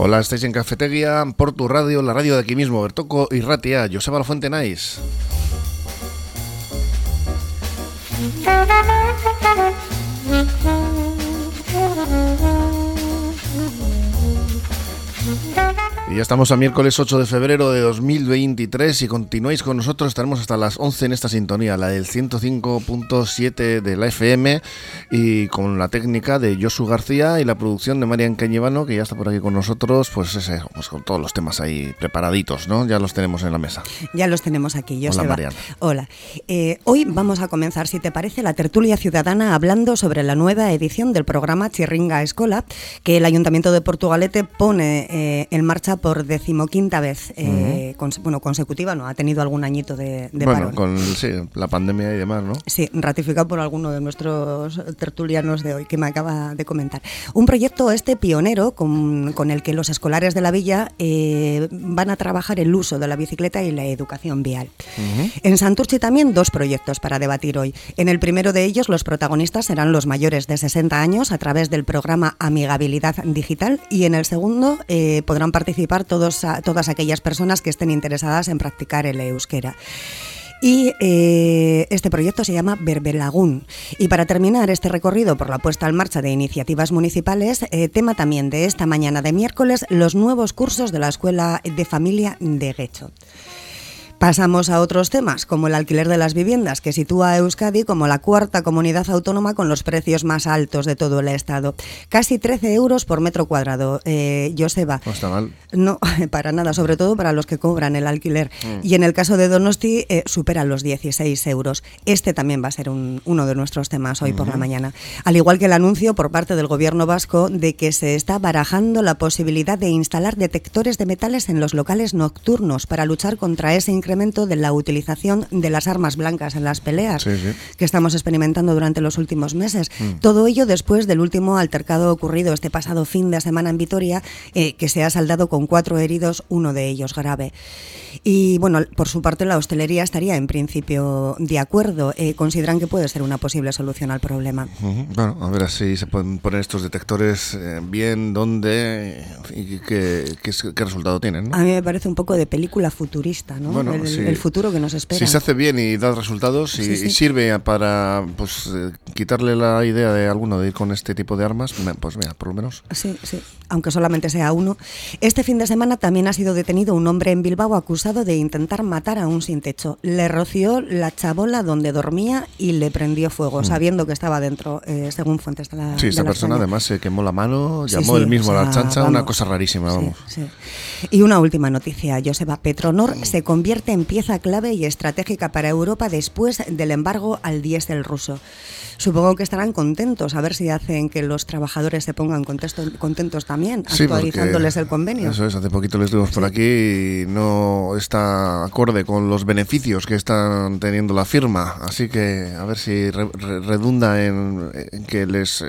Hola, estáis en Cafetería, por tu radio, la radio de aquí mismo, Bertoco y Ratia, Joseba La Fuente Nice. Y ya estamos a miércoles 8 de febrero de 2023. Si continuáis con nosotros, estaremos hasta las 11 en esta sintonía, la del 105.7 de la FM, y con la técnica de Josu García y la producción de Marian Cañevano, que ya está por aquí con nosotros, pues, ese, pues con todos los temas ahí preparaditos, ¿no? Ya los tenemos en la mesa. Ya los tenemos aquí, Joseba. Hola, Marian. Hola. Eh, hoy vamos a comenzar, si te parece, la tertulia ciudadana hablando sobre la nueva edición del programa Chirringa Escola, que el Ayuntamiento de Portugalete pone eh, en marcha por decimoquinta vez eh, cons- bueno, consecutiva, no ha tenido algún añito de, de bueno, parón. con sí, la pandemia y demás, ¿no? Sí, ratificado por alguno de nuestros tertulianos de hoy que me acaba de comentar. Un proyecto este pionero con, con el que los escolares de la villa eh, van a trabajar el uso de la bicicleta y la educación vial. En Santurchi también dos proyectos para debatir hoy. En el primero de ellos los protagonistas serán los mayores de 60 años a través del programa Amigabilidad Digital y en el segundo eh, podrán participar todos, todas aquellas personas que estén interesadas en practicar el euskera. Y eh, este proyecto se llama Berbelagún. Y para terminar este recorrido por la puesta en marcha de iniciativas municipales, eh, tema también de esta mañana de miércoles, los nuevos cursos de la Escuela de Familia de Guecho. Pasamos a otros temas, como el alquiler de las viviendas, que sitúa a Euskadi como la cuarta comunidad autónoma con los precios más altos de todo el Estado. Casi 13 euros por metro cuadrado. Eh, Joseba, No está mal. no, para nada, sobre todo para los que cobran el alquiler. Y en el caso de Donosti, eh, supera los 16 euros. Este también va a ser un- uno de nuestros temas hoy por la mañana. Al igual que el anuncio por parte del gobierno vasco de que se está barajando la posibilidad de instalar detectores de metales en los locales nocturnos para luchar contra ese incremento de la utilización de las armas blancas en las peleas Sí, sí. que estamos experimentando durante los últimos meses. Todo ello después del último altercado ocurrido este pasado fin de semana en Vitoria, eh, que se ha saldado con cuatro heridos, uno de ellos grave. Y bueno, por su parte la hostelería estaría en principio de acuerdo. Eh, consideran que puede ser una posible solución al problema. Bueno, a ver si se pueden poner estos detectores eh, bien, dónde y qué, qué, qué resultado tienen, ¿no? A mí me parece un poco de película futurista, ¿no? Bueno, el, sí. el futuro que nos espera. Si se hace bien y da resultados y, Sí, sí. y sirve para pues eh, quitarle la idea de alguno de ir con este tipo de armas, pues mira, por lo menos. Sí, sí, aunque solamente sea uno. Este fin de semana también ha sido detenido un hombre en Bilbao acusado de intentar matar a un sin techo. Le roció la chabola donde dormía y le prendió fuego, sabiendo que estaba dentro, eh, según fuentes de la Mm. Sí, de esta la persona zona. además se quemó la mano, llamó él mismo o a la sea, chancha, una vamos. cosa rarísima, vamos. Y una última noticia, Joseba. Petronor se convierte en pieza clave y estratégica para Europa después del embargo al diésel ruso. Supongo que estarán contentos a ver si hacen que los trabajadores se pongan contesto- contentos también, Sí, actualizándoles el convenio. Eso es, hace poquito lo estuvimos por aquí y no está acorde con los beneficios que están teniendo la firma. Así que a ver si re- re- redunda en, en que les eh,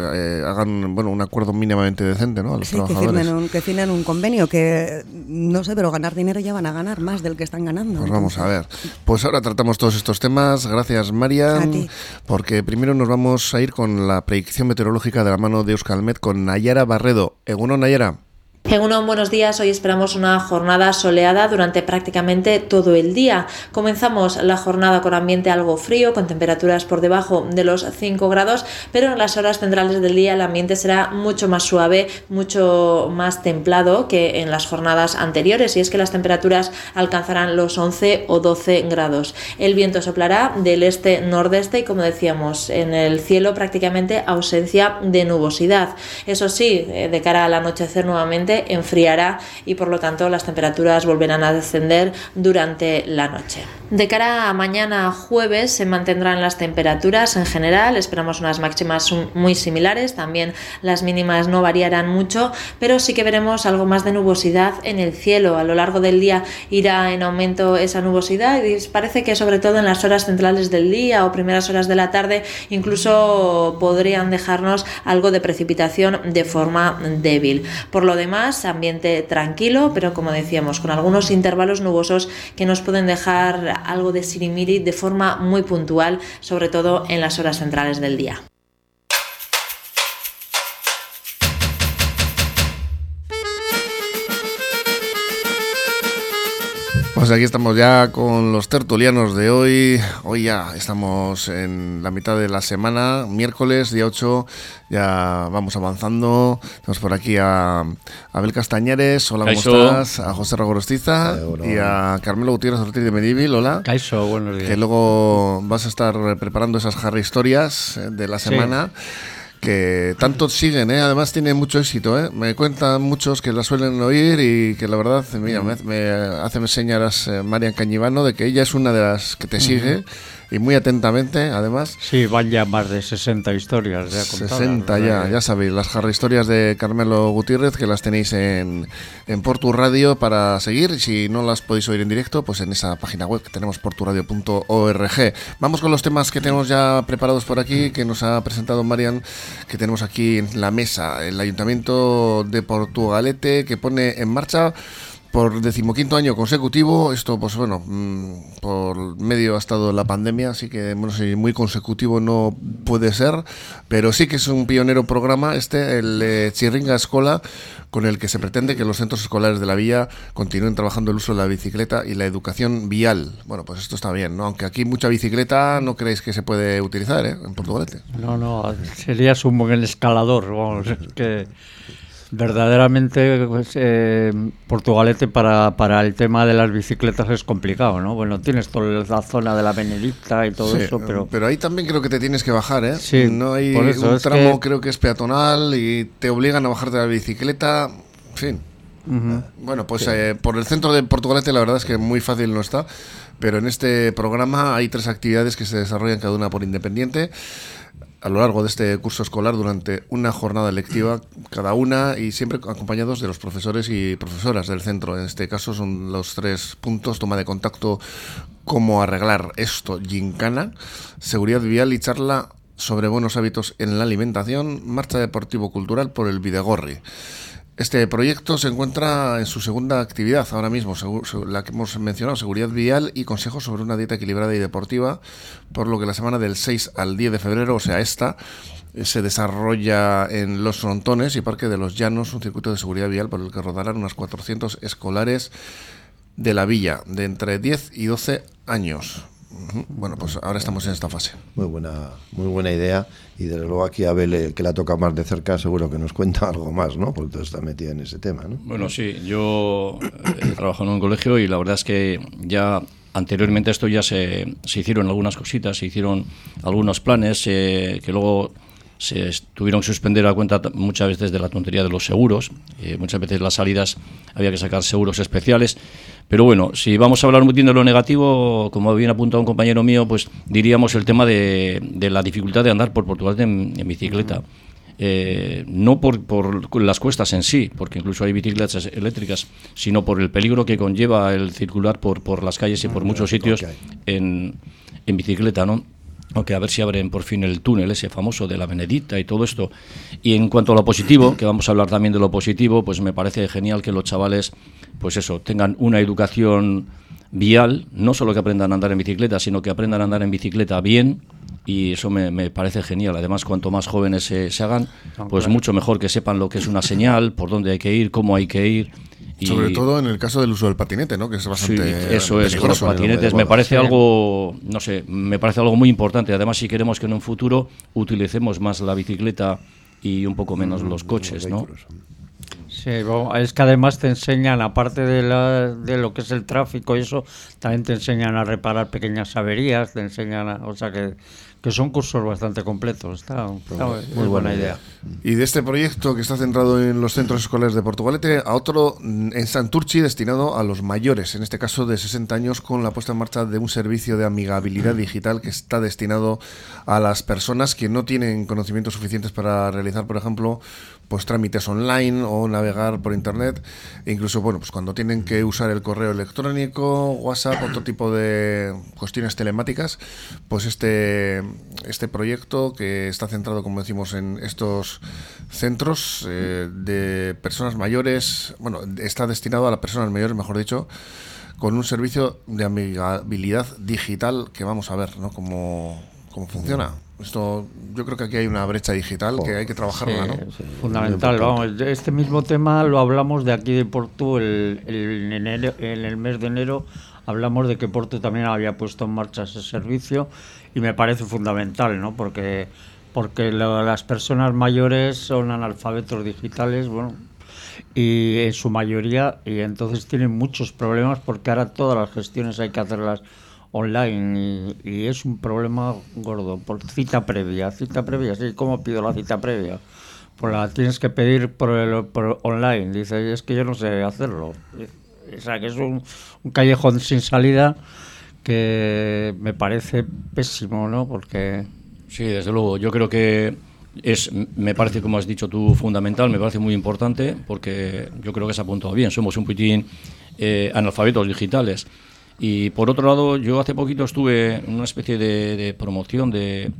eh, hagan bueno un acuerdo mínimamente decente ¿no? a los Sí, que trabajadores. firmen, un, que firmen un convenio que no sé, pero ganar dinero ya van a ganar más del que están ganando. Pues vamos a ver. Pues ahora tratamos todos estos temas. Gracias, A Marian. ti. Porque primero nos vamos a ir con la predicción meteorológica de la mano de Euskalmet con Nayara Barredo. Eguno, Nayara. Egunon, buenos días. Hoy esperamos una jornada soleada durante prácticamente todo el día. Comenzamos la jornada con ambiente algo frío, con temperaturas por debajo de los 5 grados, pero en las horas centrales del día el ambiente será mucho más suave, mucho más templado que en las jornadas anteriores, y es que las temperaturas alcanzarán los 11 o 12 grados. El viento soplará del este-nordeste y, como decíamos, en el cielo prácticamente ausencia de nubosidad. Eso sí, eh, de cara al anochecer nuevamente enfriará y por lo tanto las temperaturas volverán a descender durante la noche. De cara a mañana jueves se mantendrán las temperaturas en general, esperamos unas máximas muy similares, también las mínimas no variarán mucho, pero sí que veremos algo más de nubosidad en el cielo. A lo largo del día irá en aumento esa nubosidad y parece que sobre todo en las horas centrales del día o primeras horas de la tarde incluso podrían dejarnos algo de precipitación de forma débil. Por lo demás, ambiente tranquilo, pero como decíamos, con algunos intervalos nubosos que nos pueden dejar algo de sirimiri de forma muy puntual, sobre todo en las horas centrales del día. Pues aquí estamos ya con los tertulianos de hoy. Hoy ya estamos en la mitad de la semana, miércoles, día 8. Ya vamos avanzando. Tenemos por aquí a Abel Castañares. Hola, ¿cómo estás? A José Ragorostiza y a Carmelo Gutiérrez Ortiz de Medivil. Hola. Caiso, buenos días. Que luego vas a estar preparando esas Harry historias eh, de la semana que tanto siguen, ¿eh? además tiene mucho éxito. ¿eh? Me cuentan muchos que la suelen oír y que la verdad, mira, me, me hace señalas eh, Marian Cañivano de que ella es una de las que te sigue y muy atentamente, además. Sí, van ya más de 60 historias ya 60 ya, ya sabéis, las Harry historias de Carmelo Gutiérrez que las tenéis en, en Portu Radio para seguir. Si no las podéis oír en directo, pues en esa página web que tenemos porturadio.org. Vamos con los temas que tenemos ya preparados por aquí, que nos ha presentado Marian, que tenemos aquí en la mesa, el Ayuntamiento de Portugalete, que pone en marcha por decimoquinto año consecutivo. Esto, pues bueno, mm, por medio ha estado la pandemia, así que muy consecutivo no puede ser, pero sí que es un pionero programa este, el eh, Chirringa Escola, con el que se pretende que los centros escolares de la villa continúen trabajando el uso de la bicicleta y la educación vial. Bueno, pues esto está bien, ¿no? Aunque aquí mucha bicicleta no creéis que se puede utilizar, ¿eh? En Portugalete. No, no, sería un buen escalador, vamos, que verdaderamente pues, eh, Portugalete para, para el tema de las bicicletas es complicado, ¿no? Bueno, tienes toda la zona de la Benedicta y todo eso, pero... Pero ahí también creo que te tienes que bajar, ¿eh? Sí, no hay un tramo creo que es peatonal y te obligan a bajarte la bicicleta, en fin. Bueno, pues eh, por el centro de Portugalete la verdad es que muy fácil no está, pero en este programa hay tres actividades que se desarrollan cada una por independiente a lo largo de este curso escolar durante una jornada lectiva cada una y siempre acompañados de los profesores y profesoras del centro. En este caso son los tres puntos, toma de contacto, cómo arreglar esto, gincana, seguridad vial y charla sobre buenos hábitos en la alimentación, marcha deportivo-cultural por el Videgorri. Este proyecto se encuentra en su segunda actividad ahora mismo, la que hemos mencionado, seguridad vial y consejos sobre una dieta equilibrada y deportiva, por lo que la semana del 6 al 10 de febrero, o sea, esta, eh, se desarrolla en Los Frontones y Parque de los Llanos un circuito de seguridad vial por el que rodarán unos 400 escolares de la villa de entre 10 y 12 años. Bueno, pues ahora estamos en esta fase. Muy buena, muy buena idea. Y desde luego aquí a Abel, que la toca más de cerca, seguro que nos cuenta algo más, ¿no? Porque tú estás metida en ese tema, ¿no? Bueno, sí, yo eh, he trabajado en un colegio y la verdad es que ya anteriormente esto ya se, se hicieron algunas cositas, se hicieron algunos planes eh, que luego se tuvieron que suspender a cuenta muchas veces de la tontería de los seguros. Eh, muchas veces las salidas había que sacar seguros especiales. Pero bueno, si vamos a hablar un poquito de lo negativo, como bien apuntado un compañero mío, pues diríamos el tema de, la dificultad de andar por Portugal en, bicicleta. Eh, no por, por, las cuestas en sí, porque incluso hay bicicletas eléctricas, sino por el peligro que conlleva el circular por, por las calles y por ah, muchos sitios en, en bicicleta, ¿no? Aunque a ver si abren por fin el túnel ese famoso de la Benedicta y todo esto. Y en cuanto a lo positivo, que vamos a hablar también de lo positivo, pues me parece genial que los chavales, pues eso, tengan una educación vial, no solo que aprendan a andar en bicicleta, sino que aprendan a andar en bicicleta bien, y eso me, parece genial. Además, cuanto más jóvenes se, se hagan, pues mucho mejor que sepan lo que es una señal, por dónde hay que ir, cómo hay que ir sobre todo en el caso del uso del patinete, ¿no? Que es bastante eso es, los patinetes me parece algo, no sé, me parece algo muy importante. Además, si queremos que en un futuro utilicemos más la bicicleta y un poco menos los coches, ¿no? Sí, es que además te enseñan, aparte de, la, de lo que es el tráfico y eso, también te enseñan a reparar pequeñas averías, te enseñan, a, o sea que que son cursos bastante completos. Está, muy buena idea. Y de este proyecto que está centrado en los centros escolares de Portugalete a otro en Santurchi destinado a los mayores, en este caso de 60 años, con la puesta en marcha de un servicio de amigabilidad digital que está destinado a las personas que no tienen conocimientos suficientes para realizar, por ejemplo, pues trámites online o navegar por internet, e incluso bueno, pues cuando tienen que usar el correo electrónico, WhatsApp, otro tipo de cuestiones telemáticas, pues este este proyecto que está centrado, como decimos, en estos centros eh, de personas mayores, bueno, está destinado a las personas mayores, mejor dicho, con un servicio de amigabilidad digital que vamos a ver, ¿no? Como cómo funciona. Esto, yo creo que aquí hay una brecha digital que hay que trabajarla, ¿no? fundamental. Vamos, este mismo tema lo hablamos de aquí de Porto el, el, en, el mes de enero. Hablamos de que Porto también había puesto en marcha ese servicio y me parece fundamental, ¿no? Porque porque las personas mayores son analfabetos digitales, bueno, y en su mayoría, y entonces tienen muchos problemas porque ahora todas las gestiones hay que hacerlas online y, es un problema gordo por cita previa, cita previa, sí, ¿cómo pido la cita previa? Pues la tienes que pedir por, el, por online, dice, es que yo no sé hacerlo. O sea, que es un, un callejón sin salida que me parece pésimo, ¿no? Porque... Sí, desde luego, yo creo que es, me parece, como has dicho tú, fundamental, me parece muy importante, porque yo creo que se ha apuntado bien, somos un poquitín eh, analfabetos digitales. Y por otro lado, yo hace poquito estuve en una especie de, promoción de,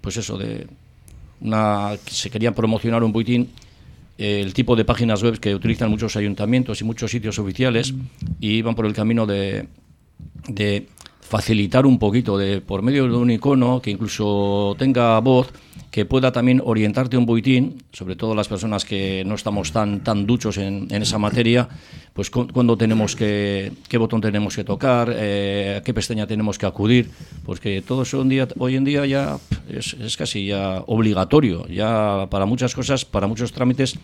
pues eso, de una, se quería promocionar un poquitín eh, el tipo de páginas web que utilizan muchos ayuntamientos y muchos sitios oficiales y iban por el camino de, de facilitar un poquito de por medio de un icono que incluso tenga voz que pueda también orientarte un boitín, sobre todo las personas que no estamos tan tan duchos en, esa materia, pues cuando tenemos que qué botón tenemos que tocar, eh, qué pestaña tenemos que acudir, porque todo eso hoy en día ya es, es casi ya obligatorio, ya para muchas cosas, para muchos trámites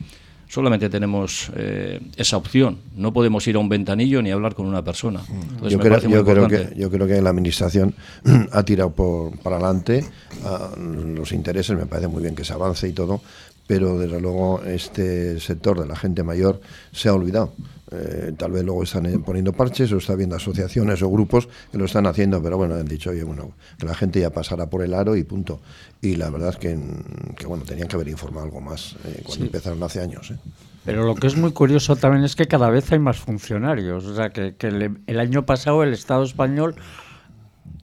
solamente tenemos eh, esa opción. No podemos ir a un ventanillo ni hablar con una persona. yo, creo, que, yo creo que la Administración ha tirado por, para adelante los intereses, me parece muy bien que se avance y todo, pero desde luego este sector de la gente mayor se ha olvidado. Eh, tal vez luego están poniendo parches o está viendo asociaciones o grupos que lo están haciendo, pero bueno, han dicho, oye, bueno, que la gente ya pasará por el aro y punto. Y la verdad es que, bueno, tenían que haber informado algo más eh, cuando empezaron hace años. ¿eh? Pero lo que es muy curioso también es que cada vez hay más funcionarios. O sea, que, el, año pasado el Estado español,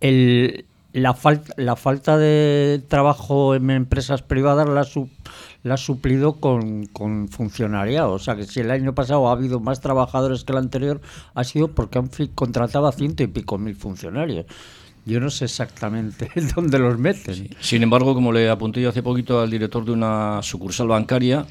el, la, la falta de trabajo en empresas privadas la, sub, la ha suplido con, con funcionariado. O sea que si el año pasado ha habido más trabajadores que el anterior, ha sido porque han contratado a ciento y pico mil funcionarios. Yo no sé exactamente dónde los meten. Sin embargo, como le apunté yo hace poquito al director de una sucursal bancaria,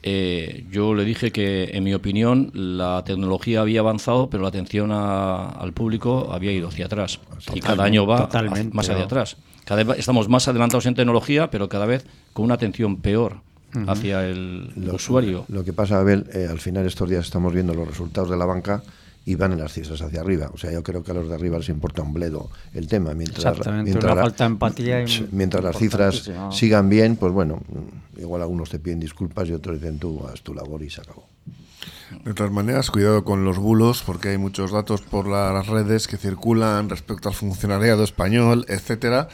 eh, yo le dije que, en mi opinión, la tecnología había avanzado, pero la atención al público había ido hacia atrás. y cada año va más hacia atrás. Cada vez estamos más adelantados en tecnología, pero cada vez con una atención peor hacia el usuario. Lo que pasa, Abel, eh, al final estos días estamos viendo los resultados de la banca y van en las cifras hacia arriba. O sea, yo creo que a los de arriba les importa un bledo el tema. Mientras, mientras, falta empatía mientras las cifras sigan bien, pues bueno, igual algunos te piden disculpas y otros dicen tú, haz tu labor y se acabó. De todas maneras, cuidado con los bulos, porque hay muchos datos por las redes que circulan respecto al funcionariado español, etcétera,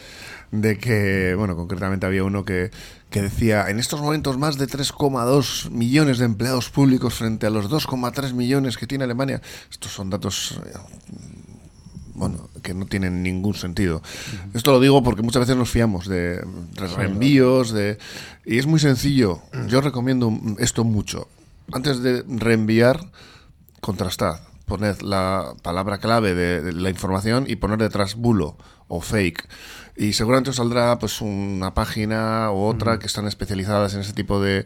de que, bueno, concretamente había uno que, que decía, en estos momentos más de 3,2 millones de empleados públicos frente a los 2,3 millones que tiene Alemania. Estos son datos eh, bueno, que no tienen ningún sentido. Esto lo digo porque muchas veces nos fiamos de, reenvíos, de y es muy sencillo. Yo recomiendo esto mucho. Antes de reenviar, contrastad. Poned la palabra clave de la información y poner detrás bulo o fake y seguramente os saldrá pues una página u otra que están especializadas en ese tipo de,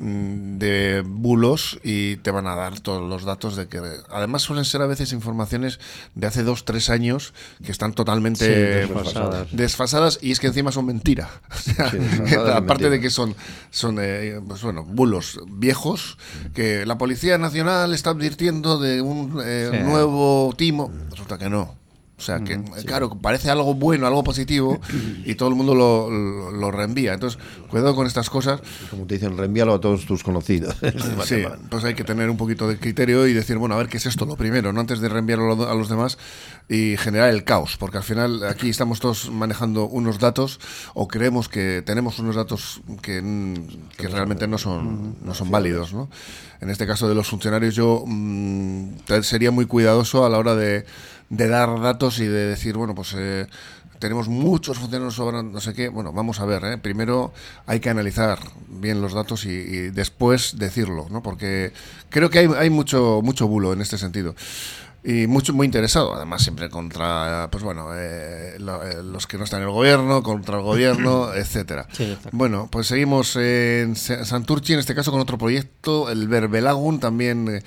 mm, de bulos y te van a dar todos los datos de que además suelen ser a veces informaciones de hace dos, tres años que están totalmente desfasadas. y es que encima son mentira. aparte de que son, son eh, pues bueno, bulos viejos que la Policía Nacional está advirtiendo de un eh, nuevo timo, resulta que no. O sea, que claro, parece algo bueno, algo positivo y todo el mundo lo, lo, reenvía. Entonces, cuidado con estas cosas. Como te dicen, reenvíalo a todos tus conocidos. sí, pues hay que tener un poquito de criterio y decir, bueno, a ver qué es esto lo primero, no antes de reenviarlo a los demás y generar el caos, porque al final aquí estamos todos manejando unos datos o creemos que tenemos unos datos que, que realmente no son, no son válidos. ¿no? En este caso de los funcionarios, yo mm, sería muy cuidadoso a la hora de de dar datos y de decir, bueno, pues eh, tenemos muchos funcionarios sobre no sé qué. Bueno, vamos a ver, ¿eh? primero hay que analizar bien los datos y, después decirlo, ¿no? Porque creo que hay, hay mucho, mucho bulo en este sentido. y mucho muy interesado además siempre contra pues bueno eh, eh, los que no están en el gobierno contra el gobierno etcétera bueno pues seguimos en Santurchi en este caso con otro proyecto el Verbelagun también eh,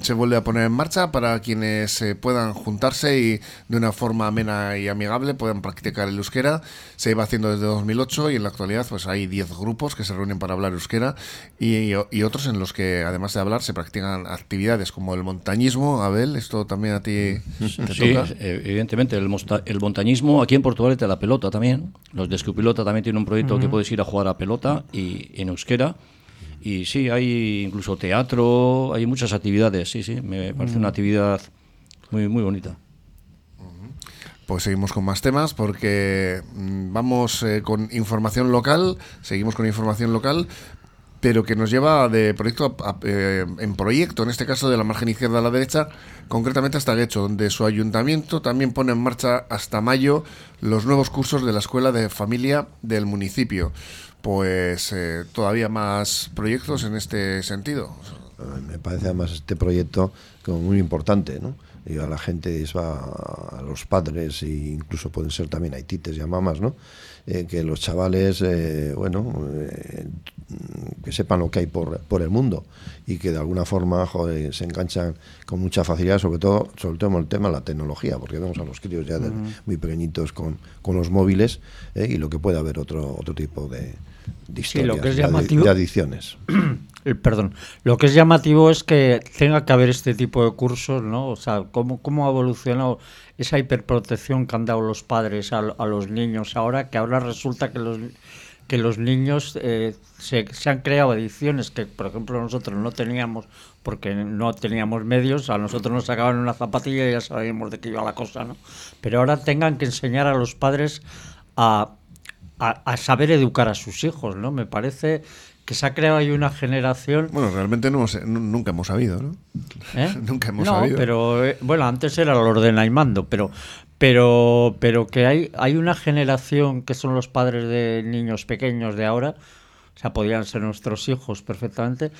se vuelve a poner en marcha para quienes eh, puedan juntarse y de una forma amena y amigable puedan practicar el euskera. Se iba haciendo desde 2008 y en la actualidad pues hay 10 grupos que se reúnen para hablar euskera y, y, otros en los que además de hablar se practican actividades como el montañismo. Abel, esto también a ti te sí, evidentemente el, el, montañismo aquí en Portugal te la pelota también. Los de Escupilota también tienen un proyecto que puedes ir a jugar a pelota y en euskera y sí, hay incluso teatro, hay muchas actividades, sí, sí, me parece una actividad muy, muy bonita. Pues seguimos con más temas porque mm, vamos eh, con información local, seguimos con información local, pero que nos lleva de proyecto eh, en proyecto, en este caso de la margen izquierda a la derecha, concretamente hasta Guecho, donde su ayuntamiento también pone en marcha hasta mayo los nuevos cursos de la Escuela de Familia del municipio pues eh, todavía más proyectos en este sentido. Me parece además este proyecto como muy importante, ¿no? Y a la gente, es a los padres e incluso pueden ser también a tites y a mamás, ¿no? Eh, que los chavales, eh, bueno, que sepan lo que hay por, por el mundo y que de alguna forma se enganchan con mucha facilidad, sobre todo, sobre todo el tema de la tecnología, porque vemos a los críos ya muy pequeñitos con, con los móviles y lo que puede haber otro, otro tipo de, lo que es llamativo, de adicciones. perdón, lo que es llamativo es que tenga que haber este tipo de cursos, ¿no? O sea, cómo, cómo ha evolucionado esa hiperprotección que han dado los padres a, los niños ahora, que ahora resulta que los que los niños eh, se, se, han creado adicciones que, por ejemplo, nosotros no teníamos porque no teníamos medios, a nosotros nos sacaban una zapatilla y ya sabíamos de qué iba la cosa, ¿no? Pero ahora tengan que enseñar a los padres a a, saber educar a sus hijos, ¿no? Me parece que se ha creado ahí una generación... Bueno, realmente no nunca hemos sabido, ¿no? ¿Eh? nunca hemos no, pero eh, bueno, antes era el orden y mando, pero pero pero que hay hay una generación que son los padres de niños pequeños de ahora, o sea, podrían ser nuestros hijos perfectamente,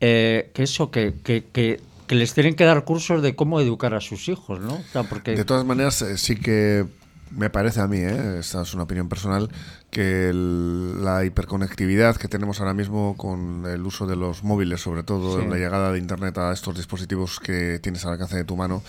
eh, que eso que, que, que que les tienen que dar cursos de cómo educar a sus hijos, ¿no? O sea, porque... De todas maneras, sí que me parece a mí, ¿eh? esta es una opinión personal, que la hiperconectividad que tenemos ahora mismo con el uso de los móviles, sobre todo la llegada de Internet a estos dispositivos que tienes al alcance de tu mano,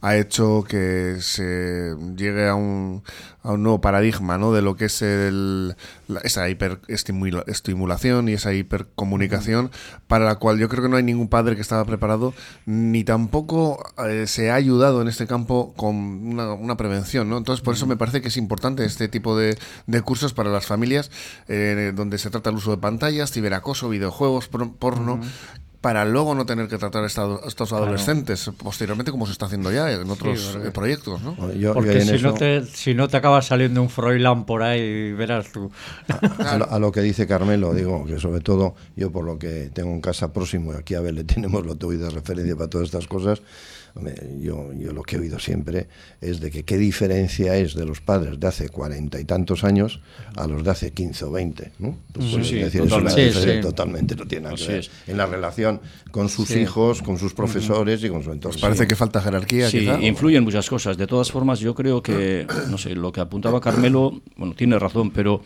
ha hecho que se llegue a un, a un nuevo paradigma ¿no? de lo que es el, esa hiperestimulación y esa hipercomunicación para la cual yo creo que no hay ningún padre que estaba preparado ni tampoco eh, se ha ayudado en este campo con una, prevención. ¿no? Entonces por eso me parece que es importante este tipo de, de cursos para las familias eh, donde se trata el uso de pantallas, ciberacoso, videojuegos, porno, para luego no tener que tratar a estos adolescentes posteriormente como se está haciendo ya en otros eh, proyectos, ¿no? Porque si, no te, si no te acaba saliendo un Froilán por ahí, verás tú. A, lo, que dice Carmelo, digo que sobre todo yo por lo que tengo en casa próximo, aquí a ver, le tenemos lo tuyo de referencia para todas estas cosas, yo, yo lo que he oído siempre es de que qué diferencia es de los padres de hace cuarenta y tantos años a los de hace 15 o 20. ¿no? decir, totalmente. no tiene nada que ver en la relación con sus hijos, con sus profesores y con su entorno. parece que falta jerarquía. Sí, influyen muchas cosas. De todas formas, yo creo que, no sé, lo que apuntaba Carmelo, bueno, tiene razón, pero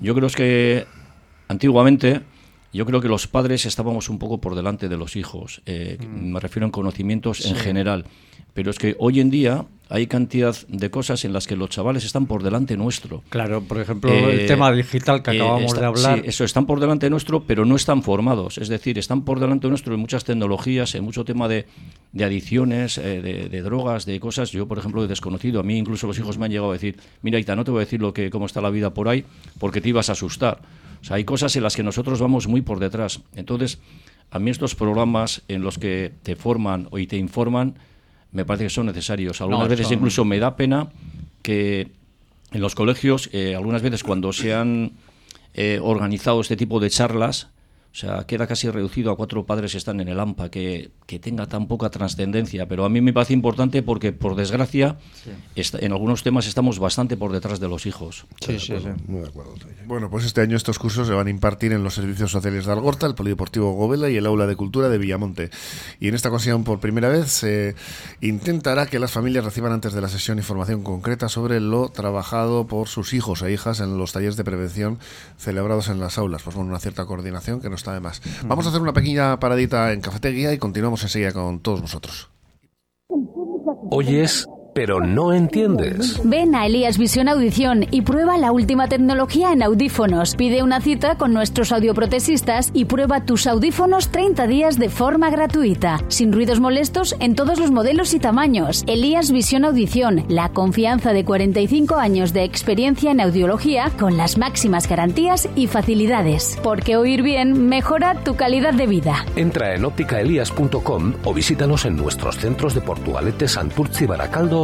yo creo es que antiguamente yo creo que los padres estábamos un poco por delante de los hijos. Eh, mm. Me refiero en conocimientos en general. Pero es que hoy en día hay cantidad de cosas en las que los chavales están por delante nuestro. Claro, por ejemplo, el eh, tema digital que eh, acabamos de hablar. Sí, eso, están por delante nuestro, pero no están formados. Es decir, están por delante nuestro en muchas tecnologías, en mucho tema de, de adicciones, de, de, drogas, de cosas. Yo, por ejemplo, he desconocido. A mí incluso los hijos me han llegado a decir, mira, Ita, no te voy a decir lo que, cómo está la vida por ahí, porque te ibas a asustar. O sea, hay cosas en las que nosotros vamos muy por detrás. Entonces, a mí estos programas en los que te forman y te informan, me parece que son necesarios. Algunas veces incluso me da pena que en los colegios, eh, algunas veces cuando se han eh, organizado este tipo de charlas, O sea, queda casi reducido a cuatro padres que están en el AMPA, que, que tenga tan poca trascendencia. Pero a mí me parece importante porque, por desgracia, en algunos temas estamos bastante por detrás de los hijos. Sí, sí, sí. Muy de acuerdo. Bueno, pues este año estos cursos se van a impartir en los servicios sociales de Algorta, el Polideportivo Govela y el Aula de Cultura de Villamonte. Y en esta ocasión, por primera vez, se intentará que las familias reciban antes de la sesión información concreta sobre lo trabajado por sus hijos e hijas en los talleres de prevención celebrados en las aulas. Pues con una cierta coordinación que no está de más. Vamos a hacer una pequeña paradita en Cafetería y continuamos enseguida con todos vosotros. Hoy es pero no entiendes. Ven a Elías Visión Audición y prueba la última tecnología en audífonos. Pide una cita con nuestros audioprotesistas y prueba tus audífonos 30 días de forma gratuita, sin ruidos molestos en todos los modelos y tamaños. Elías Visión Audición, la confianza de 45 años de experiencia en audiología con las máximas garantías y facilidades. Porque oír bien mejora tu calidad de vida. Entra en ópticaelías.com o visítanos en nuestros centros de Portugalete, Santurce y Baracaldo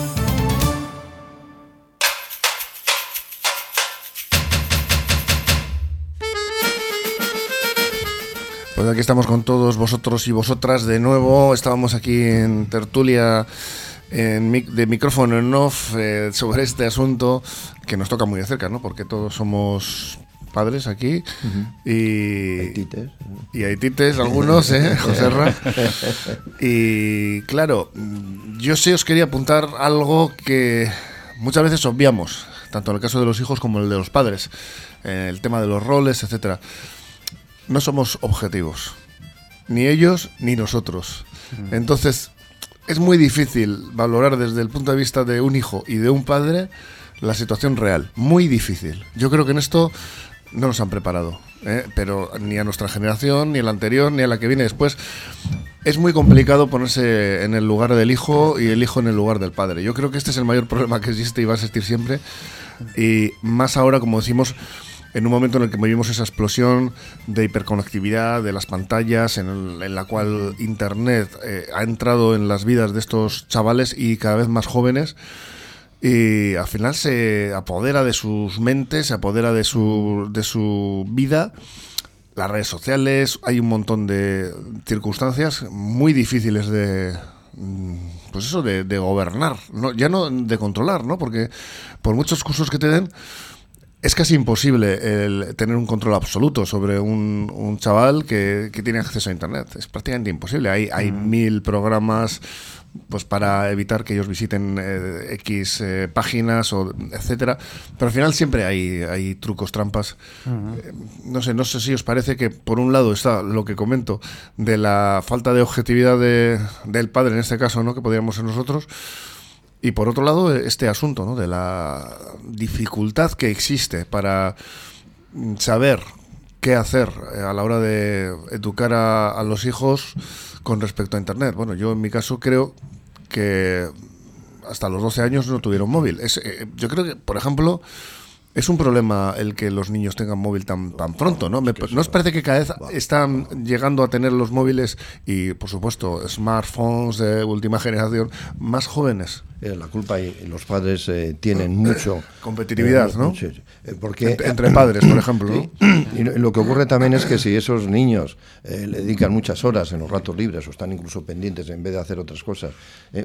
Pues aquí estamos con todos vosotros y vosotras de nuevo. Estábamos aquí en tertulia en de micrófono en off eh, sobre este asunto que nos toca muy de cerca, ¿no? Porque todos somos padres aquí y haitites. y haitites algunos, ¿eh? José y claro, yo sí os quería apuntar algo que muchas veces obviamos, tanto en el caso de los hijos como en el de los padres, el tema de los roles, etcétera no somos objetivos. Ni ellos ni nosotros. Entonces, es muy difícil valorar desde el punto de vista de un hijo y de un padre la situación real. Muy difícil. Yo creo que en esto no nos han preparado. ¿eh? Pero ni a nuestra generación, ni a la anterior, ni a la que viene después. Es muy complicado ponerse en el lugar del hijo y el hijo en el lugar del padre. Yo creo que este es el mayor problema que existe y va a existir siempre. Y más ahora, como decimos, en un momento en el que vivimos esa explosión de hiperconectividad, de las pantallas, en, la cual Internet eh, ha entrado en las vidas de estos chavales y cada vez más jóvenes, y al final se apodera de sus mentes, se apodera de su, de su vida. Las redes sociales, hay un montón de circunstancias muy difíciles de, mm, pues eso, de, de gobernar, ya no de controlar, ¿no? Porque por muchos cursos que te den, es casi imposible el tener un control absoluto sobre un, un chaval que, tiene acceso a Internet. Es prácticamente imposible. Hay, hay mm. mil programas pues para evitar que ellos visiten eh, X eh, páginas o etcétera pero al final siempre hay, hay trucos trampas eh, no sé no sé si os parece que por un lado está lo que comento de la falta de objetividad de, del padre en este caso no que podríamos ser nosotros y por otro lado, este asunto ¿no? de la dificultad que existe para saber qué hacer eh, a la hora de educar a, los hijos con respecto a Internet. Bueno, yo en mi caso creo que hasta los 12 años no tuvieron móvil. Es, eh, yo creo que, por ejemplo, es un problema el que los niños tengan móvil tan, tan pronto, ¿no? ¿No os parece que cada vez están llegando a tener los móviles y, por supuesto, smartphones de última generación más jóvenes? Eh, la culpa y los padres eh, tienen mucho... Competitividad, eh, ¿no? porque, entre, padres, por ejemplo. Y lo que ocurre también es que si esos niños le dedican muchas horas en los ratos libres o están incluso pendientes en vez de hacer otras cosas,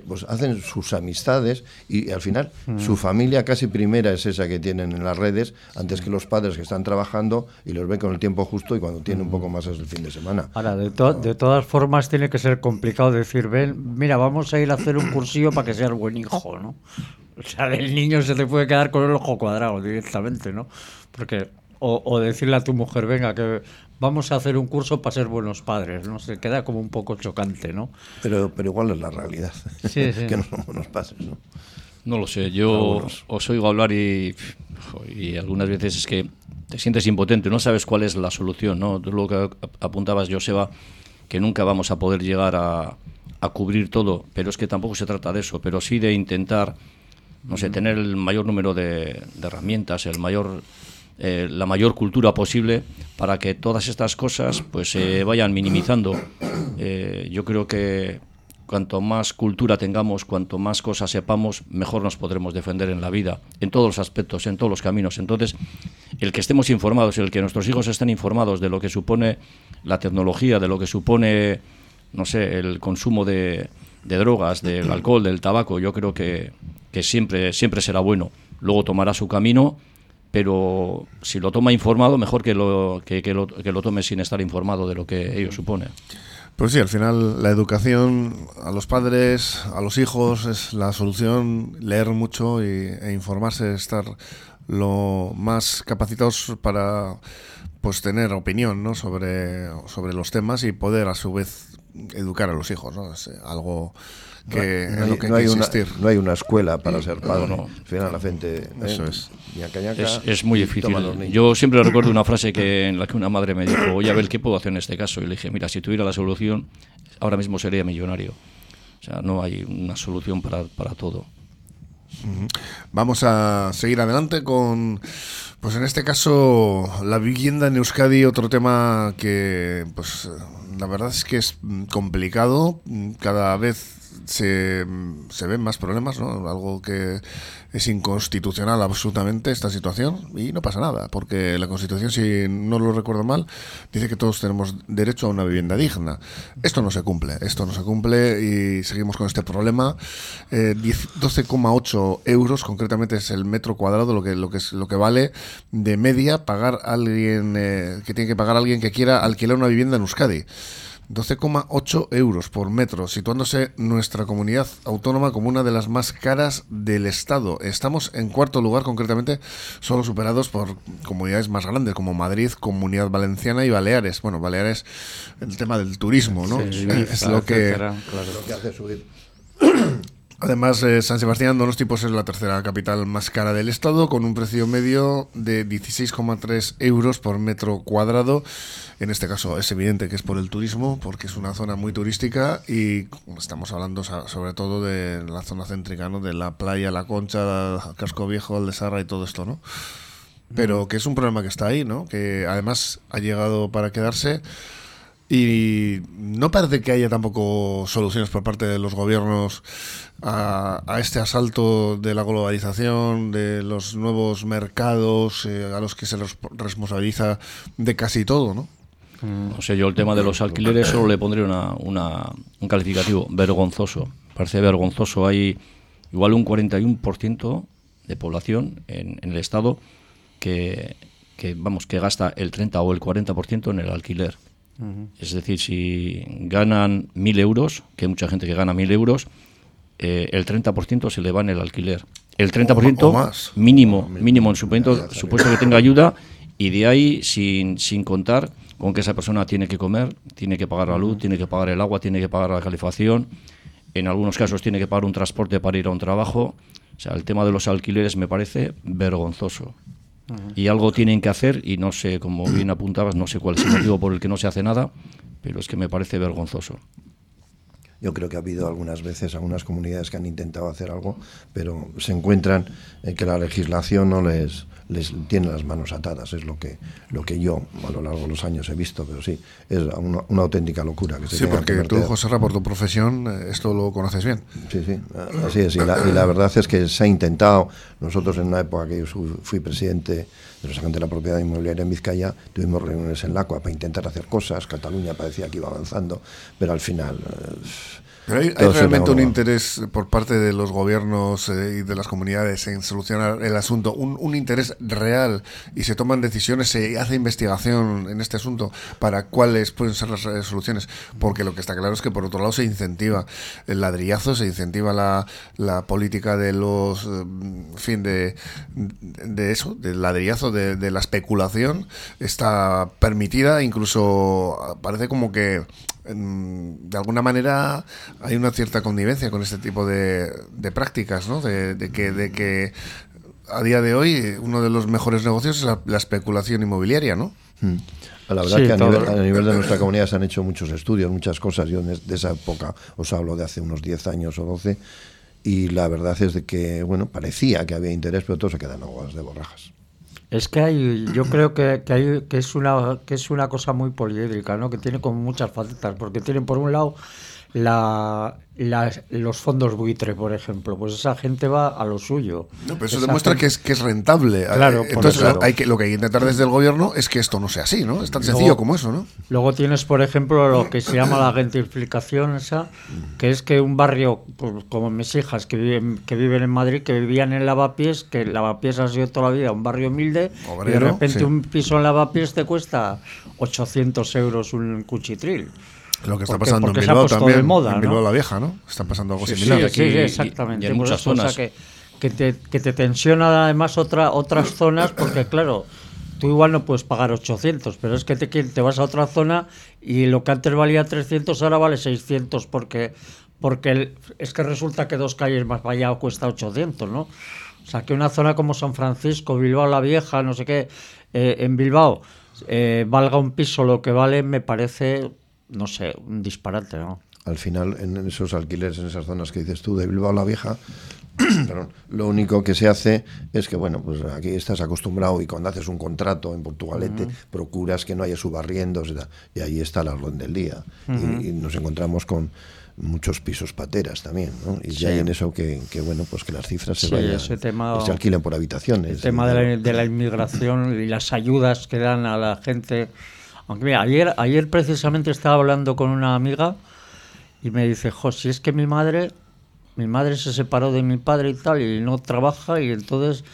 pues hacen sus amistades y al final mm. su familia casi primera es esa que tienen en las redes antes que los padres que están trabajando y los ven con el tiempo justo y cuando tienen un poco más es el fin de semana. Ahora, de, de todas formas tiene que ser complicado decir, ven, mira, vamos a ir a hacer un cursillo para que sea el buen hijo, ¿no? O sea, el niño se te puede quedar con el ojo cuadrado directamente, ¿no? Porque, o, decirle a tu mujer, venga, que vamos a hacer un curso para ser buenos padres, ¿no? Se queda como un poco chocante, ¿no? Pero, pero igual es la realidad, que no son buenos padres, ¿no? No lo sé, yo os oigo hablar y, y algunas veces es que te sientes impotente, no sabes cuál es la solución, ¿no? Tú lo que apuntabas, Joseba, que nunca vamos a poder llegar a, a cubrir todo, pero es que tampoco se trata de eso, pero sí de intentar, no sé, tener el mayor número de, herramientas, el mayor eh, la mayor cultura posible para que todas estas cosas pues se vayan minimizando. Eh, yo creo que cuanto más cultura tengamos, cuanto más cosas sepamos, mejor nos podremos defender en la vida, en todos los aspectos, en todos los caminos. Entonces, el que estemos informados, el que nuestros hijos estén informados de lo que supone la tecnología, de lo que supone, no sé, el consumo de, drogas, del alcohol, del tabaco, yo creo que, que siempre, siempre será bueno. Luego tomará su camino pero si lo toma informado, mejor que lo, que, lo, que lo tome sin estar informado de lo que ello supone. Pues sí, al final la educación a los padres, a los hijos es la solución, leer mucho y, e informarse, estar lo más capacitados para pues tener opinión ¿no? sobre, sobre los temas y poder a su vez educar a los hijos, ¿no? Es algo que no, lo que hay, una, no hay una escuela para ser padre. Al final la gente... Eso es. es. es. muy difícil. Yo siempre recuerdo una frase que en la que una madre me dijo, oye, a ver, ¿qué puedo hacer en este caso? Y le dije, mira, si tuviera la solución, ahora mismo sería millonario. O sea, no hay una solución para, para todo. Vamos a seguir adelante con, pues en este caso, la vivienda en Euskadi, otro tema que, pues, la verdad es que es complicado. Cada vez se, se ven más problemas, ¿no? Algo que es inconstitucional absolutamente esta situación y no pasa nada, porque la Constitución, si no lo recuerdo mal, dice que todos tenemos derecho a una vivienda digna. Esto no se cumple, esto no se cumple y seguimos con este problema. Eh, 12,8 euros, concretamente es el metro cuadrado, lo que, lo que, es, lo que vale de media pagar alguien eh, que tiene que pagar alguien que quiera alquilar una vivienda en Euskadi. 12,8 euros por metro, situándose nuestra comunidad autónoma como una de las más caras del Estado. Estamos en cuarto lugar, concretamente, solo superados por comunidades más grandes como Madrid, Comunidad Valenciana y Baleares. Bueno, Baleares, el tema del turismo, ¿no? es lo que, lo que hace subir. Además, eh, San Sebastián Donosti pues, es la tercera capital más cara del estado, con un precio medio de 16,3 euros por metro cuadrado. En este caso es evidente que es por el turismo, porque es una zona muy turística y estamos hablando sobre todo de la zona céntrica, ¿no? de la playa, la Concha, el Casco Viejo, el de Sarra y todo esto, ¿no? Pero que es un problema que está ahí, ¿no? Que además ha llegado para quedarse y no parece que haya tampoco soluciones por parte de los gobiernos a, este asalto de la globalización, de los nuevos mercados eh, a los que se les responsabiliza de casi todo, ¿no? O sea, yo el tema de los alquileres solo le pondría una, un calificativo vergonzoso. Parece vergonzoso. Hay igual un 41% de población en, en el Estado que, que, vamos, que gasta el 30 o el 40% en el alquiler. Es decir, si ganan mil euros, que hay mucha gente que gana mil euros, eh, el 30% se le va en el alquiler. El 30% mínimo, mínimo en supuesto, supuesto que tenga ayuda y de ahí sin, sin contar con que esa persona tiene que comer, tiene que pagar la luz, tiene que pagar el agua, tiene que pagar la calefacción, en algunos casos tiene que pagar un transporte para ir a un trabajo. O sea, el tema de los alquileres me parece vergonzoso. Y algo tienen que hacer y no sé, como bien apuntabas, no sé cuál es el motivo por el que no se hace nada, pero es que me parece vergonzoso. Yo creo que ha habido algunas veces algunas comunidades que han intentado hacer algo, pero se encuentran en que la legislación no les, les tiene las manos atadas, es lo que, lo que yo a lo largo de los años he visto, pero sí, es una, auténtica locura. Que sí, porque tú, José por tu profesión, eh, esto lo conoces bien. Sí, sí, así es, y la, y la verdad es que se ha intentado, nosotros en una época que yo fui presidente de los la propiedad inmobiliaria en Vizcaya, tuvimos reuniones en LACUA para intentar hacer cosas, Cataluña parecía que iba avanzando, pero al final... Eh, pero hay, realmente un interés por parte de los gobiernos eh, y de las comunidades en solucionar el asunto, un, un, interés real y se toman decisiones, se hace investigación en este asunto para cuáles pueden ser las soluciones, porque lo que está claro es que por otro lado se incentiva el ladrillazo, se incentiva la, la política de los, eh, en fin, de, de eso, del ladrillazo, de, de la especulación, está permitida, incluso parece como que de alguna manera hay una cierta connivencia con este tipo de, prácticas, ¿no? De, que, de que a día de hoy uno de los mejores negocios es la, especulación inmobiliaria, ¿no? Hmm. La verdad que a nivel, de nuestra comunidad se han hecho muchos estudios, muchas cosas. Yo de esa época os hablo de hace unos 10 años o 12 y la verdad es de que, bueno, parecía que había interés, pero todo se queda en aguas de borrajas. Es que hay, yo creo que, que, hay, que es una que es una cosa muy poliédrica, ¿no? Que tiene como muchas facetas, porque tienen por un lado la, los fondos buitre, por ejemplo, pues esa gente va a lo suyo. No, pero eso demuestra que, es, que es rentable. Claro, Entonces, Hay que, lo que hay que intentar desde el gobierno es que esto no sea así, ¿no? Es tan sencillo como eso, ¿no? Luego tienes, por ejemplo, lo que se llama la gentrificación esa, que es que un barrio, pues, como mis hijas que viven, que viven en Madrid, que vivían en Lavapiés, que Lavapiés ha sido toda la vida un barrio humilde, y de repente un piso en Lavapiés te cuesta 800 euros un cuchitril. Lo que está pasando en Bilbao también, en Bilbao la Vieja, ¿no? Está pasando algo similar. Sí, sí, exactamente. Y, en muchas zonas. Que, que, te, que te tensiona además otra, otras zonas porque, claro, tú igual no puedes pagar 800, pero es que te, te vas a otra zona y lo que antes valía 300 ahora vale 600 porque, porque es que resulta que dos calles más allá cuesta 800, ¿no? O sea, que una zona como San Francisco, Bilbao la Vieja, no sé qué, eh, en Bilbao eh, valga un piso lo que vale, me parece no sé, un disparate, ¿no? Al final, en esos alquileres, en esas zonas que dices tú de Bilbao la Vieja, lo único que se hace es que, bueno, pues aquí estás acostumbrado y cuando haces un contrato en Portugalete, procuras que no haya subarriendos y, ahí está la orden del día. y, nos encontramos con muchos pisos pateras también, ¿no? Y ya hay en eso que, bueno, pues que las cifras se vayan, ese tema, se alquilen por habitaciones. El tema de la, de la inmigración y las ayudas que dan a la gente aunque mira, ayer, ayer precisamente estaba hablando con una amiga y me dice, jo, si es que mi madre, mi madre se separó de mi padre y tal y no trabaja y entonces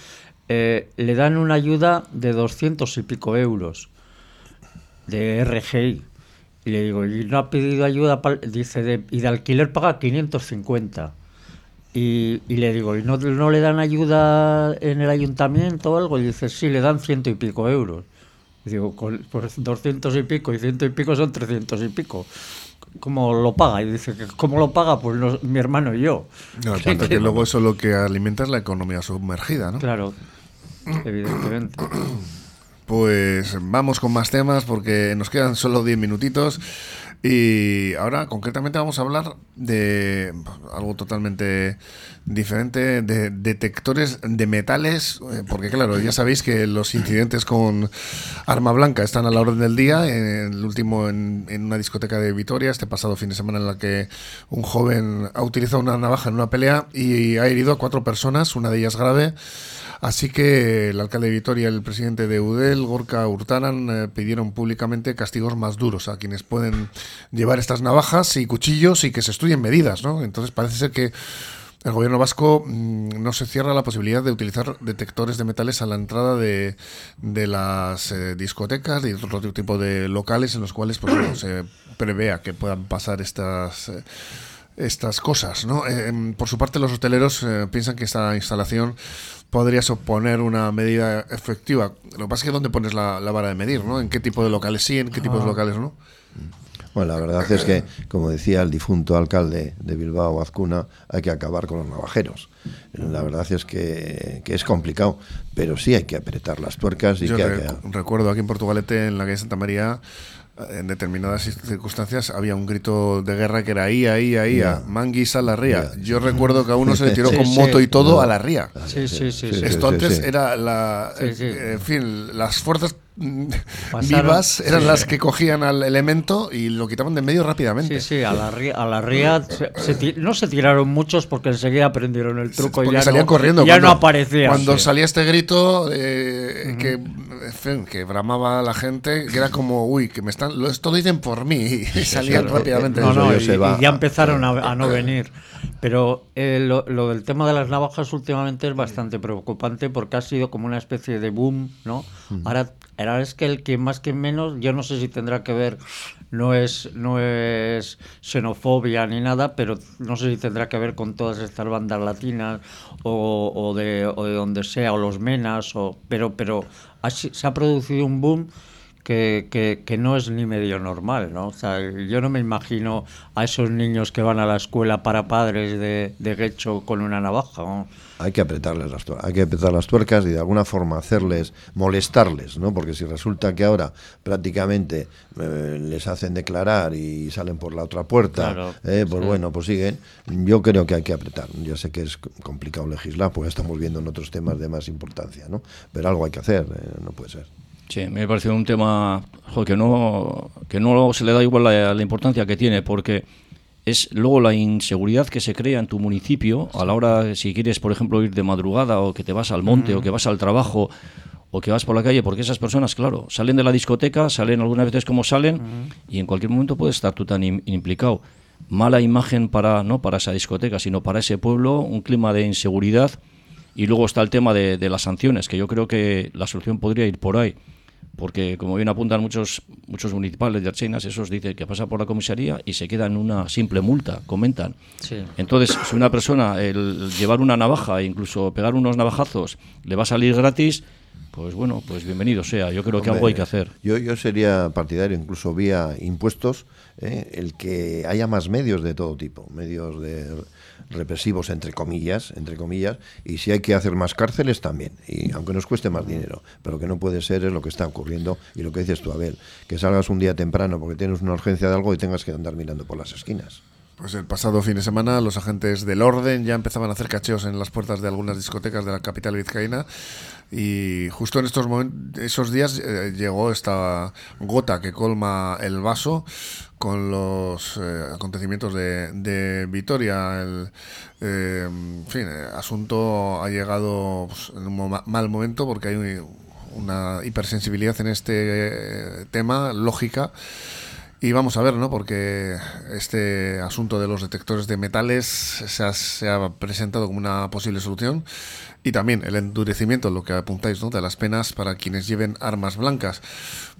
eh, le dan una ayuda de 200 y pico euros de RGI. Y le digo, y no ha pedido ayuda, dice, y de alquiler paga 550. Y, y, le digo, ¿y no, le dan ayuda en el ayuntamiento o algo? Y dice, sí, le dan ciento y pico euros. Digo, por 200 y pico y ciento y pico son 300 y pico. ¿Cómo lo paga? Y dice que ¿cómo lo paga? Pues mi hermano y yo. No, que, luego eso lo que alimenta es la economía sumergida, ¿no? Claro, evidentemente. Pues vamos con más temas porque nos quedan solo 10 minutitos. Y ahora concretamente vamos a hablar de algo totalmente diferente, de detectores de metales, eh, porque claro, ya sabéis que los incidentes con arma blanca están a la orden del día. El último en, en una discoteca de Vitoria, este pasado fin de semana en la que un joven ha utilizado una navaja en una pelea y ha herido a cuatro personas, una de ellas grave. Así que el alcalde de Vitoria y el presidente de UDEL, Gorka Hurtaran, eh, pidieron públicamente castigos más duros a quienes pueden llevar estas navajas y cuchillos y que se estudien medidas, ¿no? Entonces parece ser que el gobierno vasco mm, no se cierra la posibilidad de utilizar detectores de metales a la entrada de, de las eh, discotecas y otro tipo de locales en los cuales pues, se prevea que puedan pasar estas... Eh, estas cosas, ¿no? por su parte, los hosteleros piensan que esta instalación podría suponer una medida efectiva. Lo que pasa es que dónde pones la, vara de medir, ¿no? En qué tipo de locales sí, en qué tipo de ah. locales no. Bueno, la verdad es que, como decía el difunto alcalde de Bilbao, Azcuna, hay que acabar con los navajeros. La verdad es que, es complicado, pero sí hay que apretar las tuercas. Y Yo que, recuerdo aquí en Portugalete, en la calle Santa María, en determinadas circunstancias había un grito de guerra que era ahí, ahí, ahí, a Manguis a la ría. Yo recuerdo que a uno se le tiró con moto y todo a la ría. Sí, sí, sí. Esto antes era la. En fin, las fuerzas vivas eran las que cogían al elemento y lo quitaban de medio rápidamente. Sí, sí, a la ría, a la ría no se tiraron muchos porque enseguida aprendieron el truco y ya, salían no, corriendo ya no aparecía. Cuando salía este grito eh, que, que bramaba la gente, que era como, uy, que me están, esto lo dicen por mí y salían rápidamente. No, no, y, ya empezaron a, no venir. Pero eh, lo, lo, del tema de las navajas últimamente es bastante preocupante porque ha sido como una especie de boom, ¿no? Ahora Ahora es que el que más que menos, yo no sé si tendrá que ver, no es, no es xenofobia ni nada, pero no sé si tendrá que ver con todas estas bandas latinas o, de, o de donde sea, o los menas, o, pero, pero se ha producido un boom que, que, no es ni medio normal, ¿no? O sea, yo no me imagino a esos niños que van a la escuela para padres de, de Guecho con una navaja, ¿no? Hay que apretarles las tuercas, hay que apretar las tuercas y de alguna forma hacerles, molestarles, ¿no? Porque si resulta que ahora prácticamente eh, les hacen declarar y salen por la otra puerta, eh, pues bueno, pues siguen. Yo creo que hay que apretar. Ya sé que es complicado legislar, pues estamos viendo en otros temas de más importancia, ¿no? Pero algo hay que hacer, eh, no puede ser. Sí, me parece un tema que, no, que no se le da igual la, importancia que tiene, porque es luego la inseguridad que se crea en tu municipio a la hora, si quieres, por ejemplo, ir de madrugada o que te vas al monte o que vas al trabajo o que vas por la calle, porque esas personas, claro, salen de la discoteca, salen algunas veces como salen y en cualquier momento puedes estar tú tan implicado. Mala imagen para, no para esa discoteca, sino para ese pueblo, un clima de inseguridad. Y luego está el tema de, de las sanciones, que yo creo que la solución podría ir por ahí porque como bien apuntan muchos muchos municipales de Archeinas, esos dicen que pasa por la comisaría y se queda en una simple multa, comentan. Entonces, si una persona el llevar una navaja e incluso pegar unos navajazos le va a salir gratis, pues bueno, pues bienvenido sea. Yo creo que algo hay que hacer. Yo, yo sería partidario, incluso vía impuestos, ¿eh? el que haya más medios de todo tipo, medios de represivos entre comillas, entre comillas, y si hay que hacer más cárceles también, y aunque nos cueste más dinero, pero que no puede ser es lo que está ocurriendo y lo que dices tú, Abel, que salgas un día temprano porque tienes una urgencia de algo y tengas que andar mirando por las esquinas. Pues el pasado fin de semana los agentes del orden ya empezaban a hacer cacheos en las puertas de algunas discotecas de la capital vizcaína y justo en estos esos días eh, llegó esta gota que colma el vaso con los eh, acontecimientos de, de Vitoria. El eh, fin, asunto ha llegado pues, en un mal momento porque hay una hipersensibilidad en este tema, lógica. Y vamos a ver, ¿no? Porque este asunto de los detectores de metales se ha, se ha presentado como una posible solución y también el endurecimiento, lo que apuntáis, ¿no? de las penas para quienes lleven armas blancas.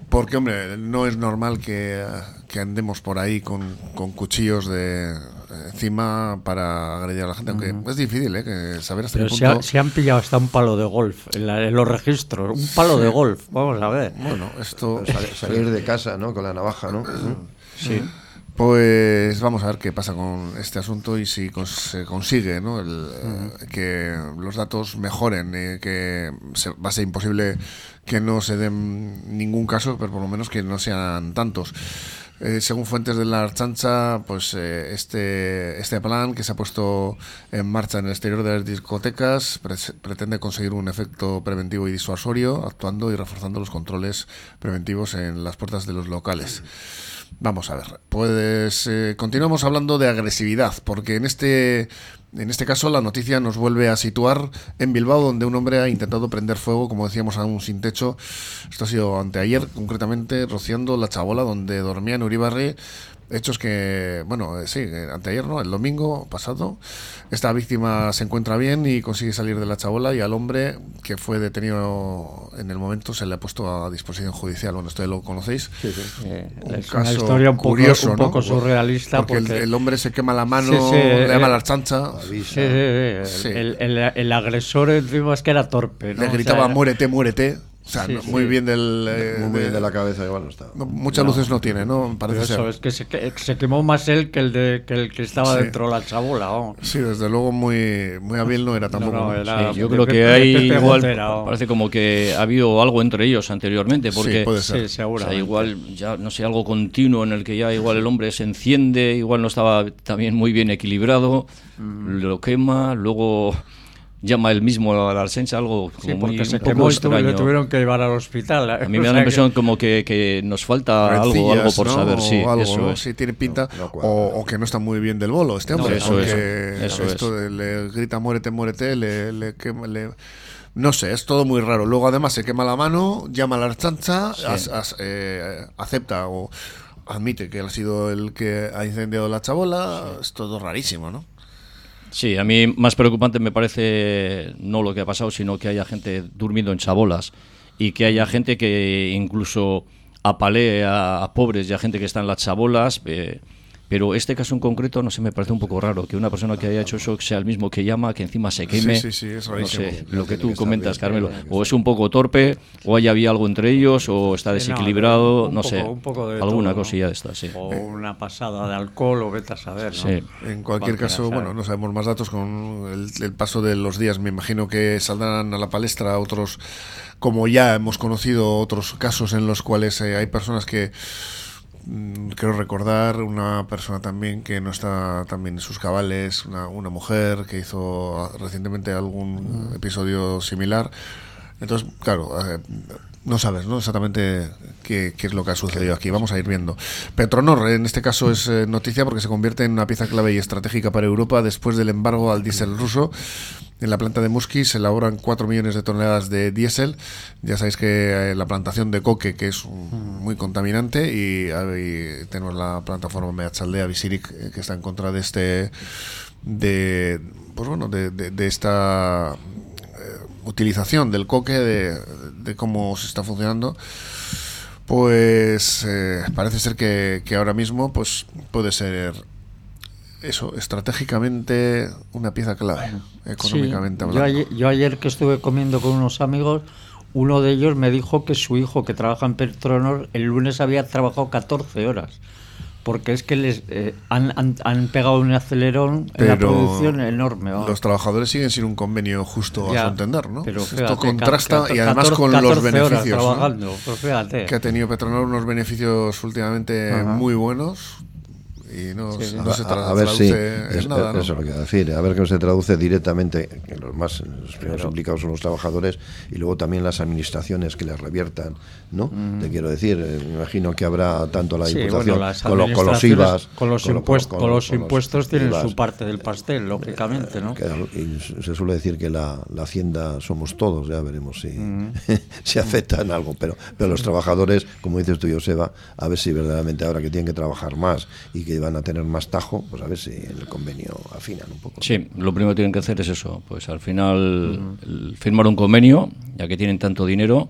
Porque, hombre, no es normal que, andemos por ahí con, con cuchillos de encima para agredir a la gente, aunque es difícil ¿eh? que saber hasta qué punto... Se, se, han pillado hasta un palo de golf en, los registros, un palo de golf, vamos a ver. Bueno, esto... Salir de casa, ¿no? Con la navaja, ¿no? Sí. Pues vamos a ver qué pasa con este asunto y si se consigue ¿no? que los datos mejoren, eh, que va a ser imposible que no se den ningún caso, pero por lo menos que no sean tantos. Eh, según fuentes de la Archancha, pues eh, este, este plan que se ha puesto en marcha en el exterior de las discotecas pretende conseguir un efecto preventivo y disuasorio, actuando y reforzando los controles preventivos en las puertas de los locales. Vamos a ver, pues eh, continuamos hablando de agresividad, porque en este, en este caso la noticia nos vuelve a situar en Bilbao, donde un hombre ha intentado prender fuego, como decíamos, a un sin techo. Esto ha sido anteayer, concretamente, rociando la chabola donde dormía en Uribarri Hechos que, bueno, eh, sí, eh, anteayer, ¿no? El domingo pasado, esta víctima se encuentra bien y consigue salir de la chabola y al hombre que fue detenido en el momento se le ha puesto a disposición judicial. Bueno, esto lo conocéis. Sí, sí. un es una historia un poco, curioso, un poco surrealista. Porque, El, hombre se quema la mano, le llama la chancha. El, el, agresor encima es que era torpe. Le gritaba, muérete, muérete. O sea, muy bien del. muy bien de la cabeza, igual no está. muchas luces no tiene, ¿no? Parece eso, es que se, quemó más él que el, de, que, el que estaba dentro de la chabola. Vamos. Sí, desde luego muy, muy hábil no era tampoco. yo creo que hay igual. parece como que ha habido algo entre ellos anteriormente. Porque, sí, puede ser. O igual, ya no sé, algo continuo en el que ya igual el hombre se enciende, igual no estaba también muy bien equilibrado, mm. lo quema, luego llama él mismo a la Arsencha algo como muy, se quemó extraño. le tuvieron que llevar al hospital. A mí me da la impresión como que, que, nos falta algo, algo por saber. Sí, eso Si tiene pinta, o, que no está muy bien del bolo este hombre. eso, es, esto le grita muérete, muérete, le, le, le no sé, es todo muy raro. Luego además se quema la mano, llama a la archancha, eh, acepta o admite que ha sido el que ha incendiado la chabola. Es todo rarísimo, ¿no? Sí, a mí más preocupante me parece no lo que ha pasado, sino que haya gente durmiendo en chabolas y que haya gente que incluso apalee a, pobres y a gente que está en las chabolas. Eh, Pero este caso en concreto, no sé, me parece un poco raro que una persona que haya hecho eso sea el mismo que llama, que encima se queme. Sí, sí, sí, es no sé, lo que tú comentas, Carmelo. O es un poco torpe, o hay había algo entre ellos, o está desequilibrado, no, sé. alguna cosilla de estas, sí. O una pasada de alcohol, o vete a saber. Sí. En cualquier caso, bueno, no sabemos más datos con el paso de los días. Me imagino que saldrán a la palestra otros, como ya hemos conocido otros casos en los cuales eh, hay personas que quiero recordar una persona también que no está también en sus cabales, una, una mujer que hizo recientemente algún mm. episodio similar. Entonces, claro, eh, no sabes ¿no? exactamente qué, es lo que ha sucedido aquí. Vamos a ir viendo. Petronor, en este caso, es eh, noticia porque se convierte en una pieza clave y estratégica para Europa después del embargo al diésel ruso. En la planta de Musky se elaboran 4 millones de toneladas de diésel. Ya sabéis que eh, la plantación de coque, que es muy contaminante, y, tenemos la plataforma Meachaldea Visiric, eh, que está en contra de este. de. pues bueno, de, esta eh, utilización del coque, de, cómo se está funcionando. Pues parece ser que, que ahora mismo pues puede ser eso, estratégicamente una pieza clave, económicamente hablando. Yo ayer, que estuve comiendo con unos amigos, uno de ellos me dijo que su hijo, que trabaja en Petronor, el lunes había trabajado 14 horas. Porque es que les eh, han, han, pegado un acelerón en la producción enorme. Los trabajadores siguen sin un convenio justo a su entender, ¿no? Pero Esto contrasta y además con los beneficios. Pues que ha tenido Petronor unos beneficios últimamente muy buenos y no, se a, ver si es, nada, eso lo que decir. A ver que no se traduce directamente que los más los primeros implicados son los trabajadores y luego también las administraciones que les reviertan no te quiero decir eh, me imagino que habrá tanto la diputación con, los IVAs con los, impuestos con, los impuestos tienen su parte del pastel lógicamente no y se suele decir que la, la hacienda somos todos ya veremos si si aceptan algo pero pero los trabajadores como dices tú Joseba a ver si verdaderamente ahora que tienen que trabajar más y que van a tener más tajo, pues a ver si en el convenio afinan un poco. Sí, lo primero que tienen que hacer es eso, pues al final firmar un convenio, ya que tienen tanto dinero,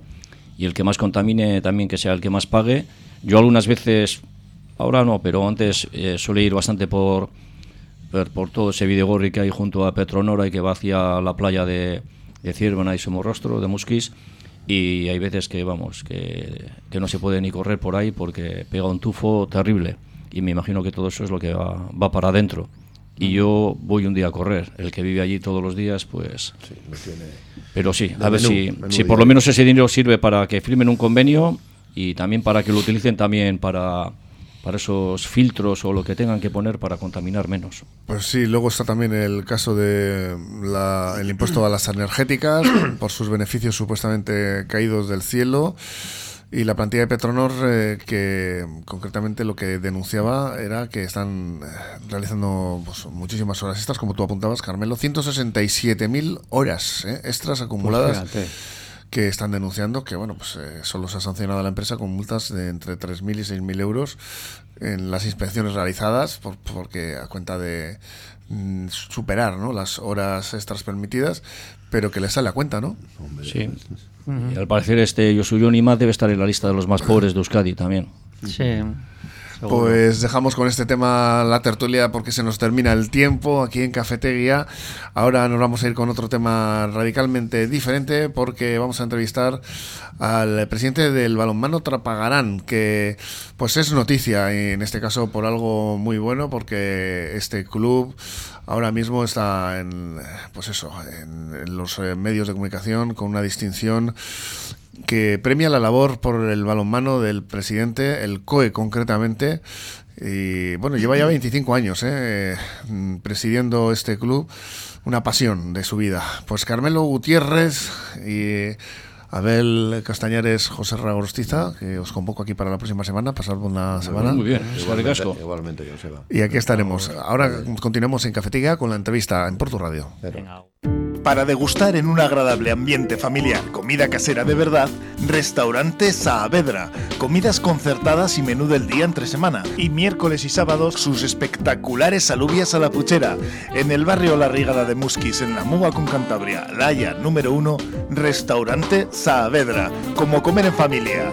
y el que más contamine también que sea el que más pague. Yo algunas veces, ahora no, pero antes eh, suele ir bastante por, por, todo ese Videgorri que hay junto a Petronora y que va hacia la playa de, de Ciervana y Somorrostro, de Musquis, y hay veces que, vamos, que, que no se puede ni correr por ahí porque pega un tufo terrible y me imagino que todo eso es lo que va, va para adentro. Y yo voy un día a correr. El que vive allí todos los días, pues... Sí, tiene Pero sí, a ver si, si por lo menos ese dinero sirve para que firmen un convenio y también para que lo utilicen también para, para esos filtros o lo que tengan que poner para contaminar menos. Pues sí, luego está también el caso de el impuesto a las energéticas por sus beneficios supuestamente caídos del cielo. Y la plantilla de Petronor, eh, que concretamente lo que denunciaba era que están eh, realizando pues, muchísimas horas extras, como tú apuntabas, Carmelo, 167.000 horas eh, extras pues acumuladas. que están denunciando que bueno pues solo se ha sancionado a la empresa con multas de entre 3.000 y 6.000 euros en las inspecciones realizadas por, porque a cuenta de mm, superar ¿no? las horas extras permitidas pero que les sale a cuenta no sí y al parecer este Yosuyo Nima debe estar en la lista de los más pobres de Euskadi también. Sí. Pues dejamos con este tema la tertulia porque se nos termina el tiempo aquí en Cafetería. Ahora nos vamos a ir con otro tema radicalmente diferente porque vamos a entrevistar al presidente del balonmano Trapagarán, que pues es noticia en este caso por algo muy bueno porque este club ahora mismo está en pues eso, en los eh, medios de comunicación con una distinción que premia la labor por el balonmano del presidente, el COE concretamente. Y bueno, lleva ya 25 años eh, presidiendo este club, una pasión de su vida. Pues Carmelo Gutiérrez y Abel Castañares, José Ragorstiza, que os convoco aquí para la próxima semana, pasar una semana. Muy bien, igualmente, igualmente Y aquí estaremos. Ahora continuamos en Cafetiga con la entrevista en Porto Radio. Para degustar en un agradable ambiente familiar comida casera de verdad, Restaurante Saavedra. Comidas concertadas y menú del día entre semana. Y miércoles y sábados sus espectaculares alubias a la puchera. En el barrio La Rigada de Musquis, en la Muga con Cantabria, Laya número 1, Restaurante Saavedra. Como comer en familia.